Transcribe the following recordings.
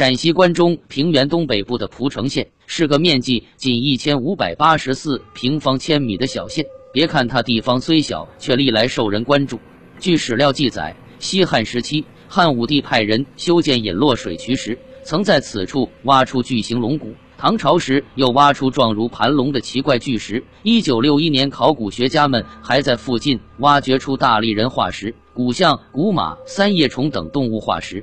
陕西关中平原东北部的蒲城县是个面积仅一千五百八十四平方千米的小县。别看它地方虽小，却历来受人关注。据史料记载，西汉时期，汉武帝派人修建引落水渠时，曾在此处挖出巨型龙骨。唐朝时又挖出状如盘龙的奇怪巨石。一九六一年，考古学家们还在附近挖掘出大力人化石、古象、古马、三叶虫等动物化石。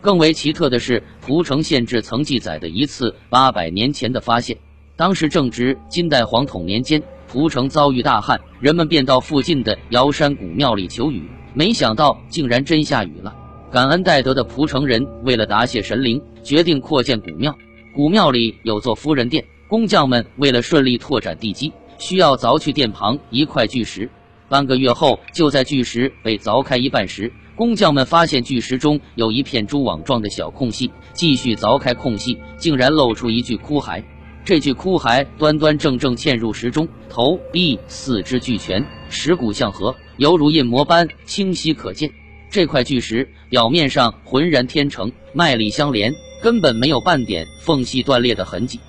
更为奇特的是，蒲城县志曾记载的一次八百年前的发现。当时正值金代皇统年间，蒲城遭遇大旱，人们便到附近的瑶山古庙里求雨，没想到竟然真下雨了。感恩戴德的蒲城人为了答谢神灵，决定扩建古庙。古庙里有座夫人殿，工匠们为了顺利拓展地基，需要凿去殿旁一块巨石。半个月后，就在巨石被凿开一半时，工匠们发现巨石中有一片蛛网状的小空隙。继续凿开空隙，竟然露出一具枯骸。这具枯骸端端正正嵌入石中，头、臂、四肢俱全，石骨相合，犹如印模般清晰可见。这块巨石表面上浑然天成，脉理相连。根本没有半点缝隙断裂的痕迹。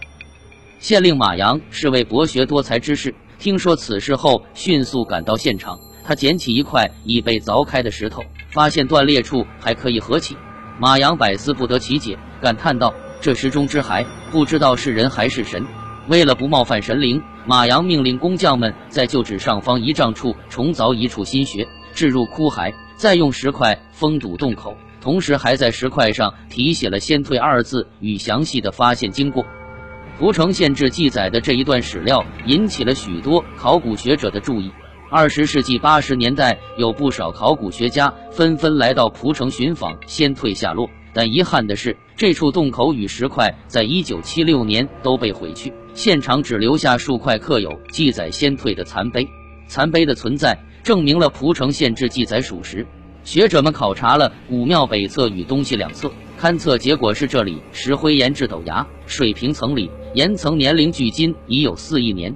县令马阳是位博学多才之士，听说此事后，迅速赶到现场。他捡起一块已被凿开的石头，发现断裂处还可以合起。马阳百思不得其解，感叹道：“这石中之骸，不知道是人还是神。”为了不冒犯神灵，马阳命令工匠们在旧址上方一丈处重凿一处新穴，置入枯骸，再用石块封堵洞口。同时，还在石块上题写了“先退”二字与详细的发现经过。蒲城县志记载的这一段史料引起了许多考古学者的注意。二十世纪八十年代，有不少考古学家纷纷来到蒲城寻访先退下落，但遗憾的是，这处洞口与石块在一九七六年都被毁去，现场只留下数块刻有记载先退的残碑。残碑的存在，证明了蒲城县志记载属实。学者们考察了古庙北侧与东西两侧，勘测结果是这里石灰岩质陡崖，水平层里岩层年龄距今已有四亿年。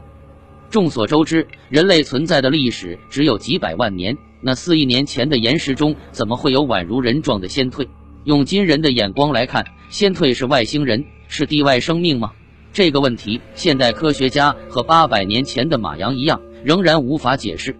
众所周知，人类存在的历史只有几百万年，那四亿年前的岩石中怎么会有宛如人状的仙退？用今人的眼光来看，仙退是外星人，是地外生命吗？这个问题，现代科学家和八百年前的马阳一样，仍然无法解释。